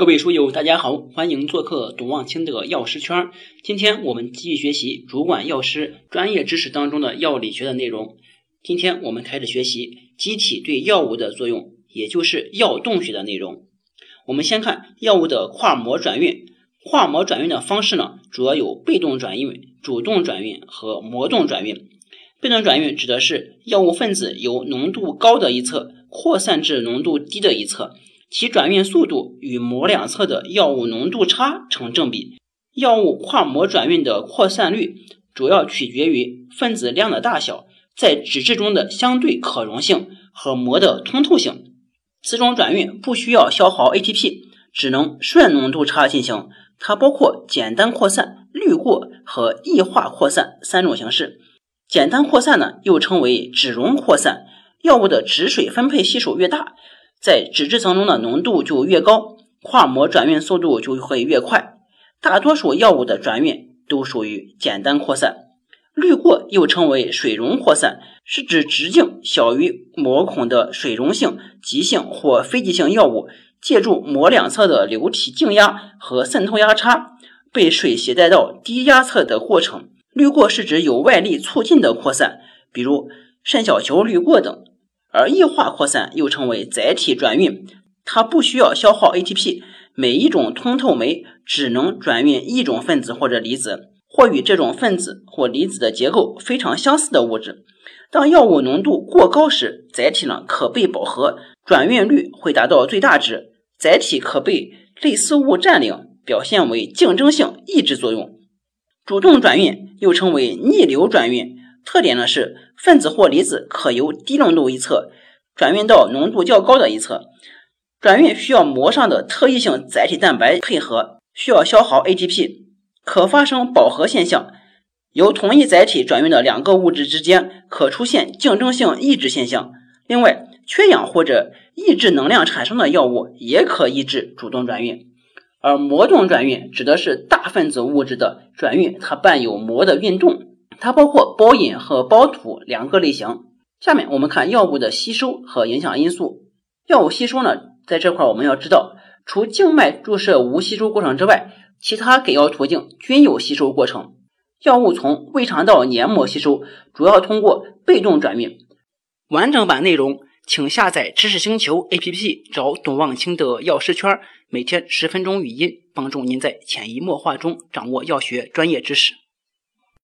各位书友，大家好，欢迎做客董望清的药师圈。今天我们继续学习主管药师专业知识当中的药理学的内容。今天我们开始学习机体对药物的作用，也就是药动学的内容。我们先看药物的跨膜转运。跨膜转运的方式呢，主要有被动转运、主动转运和膜动转运。被动转运指的是药物分子由浓度高的一侧扩散至浓度低的一侧。其转运速度与膜两侧的药物浓度差成正比。药物跨膜转运的扩散率主要取决于分子量的大小，在脂质中的相对可溶性和膜的通透性。此种转运不需要消耗 ATP，只能顺浓度差进行。它包括简单扩散、滤过和异化扩散三种形式。简单扩散呢，又称为脂溶扩散。药物的脂水分配系数越大。在脂质层中的浓度就越高，跨膜转运速度就会越快。大多数药物的转运都属于简单扩散。滤过又称为水溶扩散，是指直径小于膜孔的水溶性急性或非急性药物，借助膜两侧的流体静压和渗透压差，被水携带到低压侧的过程。滤过是指有外力促进的扩散，比如肾小球滤过等。而异化扩散又称为载体转运，它不需要消耗 ATP，每一种通透酶只能转运一种分子或者离子，或与这种分子或离子的结构非常相似的物质。当药物浓度过高时，载体呢可被饱和，转运率会达到最大值，载体可被类似物占领，表现为竞争性抑制作用。主动转运又称为逆流转运。特点呢是分子或离子可由低浓度一侧转运到浓度较高的一侧，转运需要膜上的特异性载体蛋白配合，需要消耗 ATP，可发生饱和现象。由同一载体转运的两个物质之间可出现竞争性抑制现象。另外，缺氧或者抑制能量产生的药物也可抑制主动转运。而膜动转运指的是大分子物质的转运，它伴有膜的运动。它包括包引和包吐两个类型。下面我们看药物的吸收和影响因素。药物吸收呢，在这块我们要知道，除静脉注射无吸收过程之外，其他给药途径均有吸收过程。药物从胃肠道黏膜吸收，主要通过被动转运。完整版内容，请下载知识星球 APP，找董望清的药师圈，每天十分钟语音，帮助您在潜移默化中掌握药学专业知识。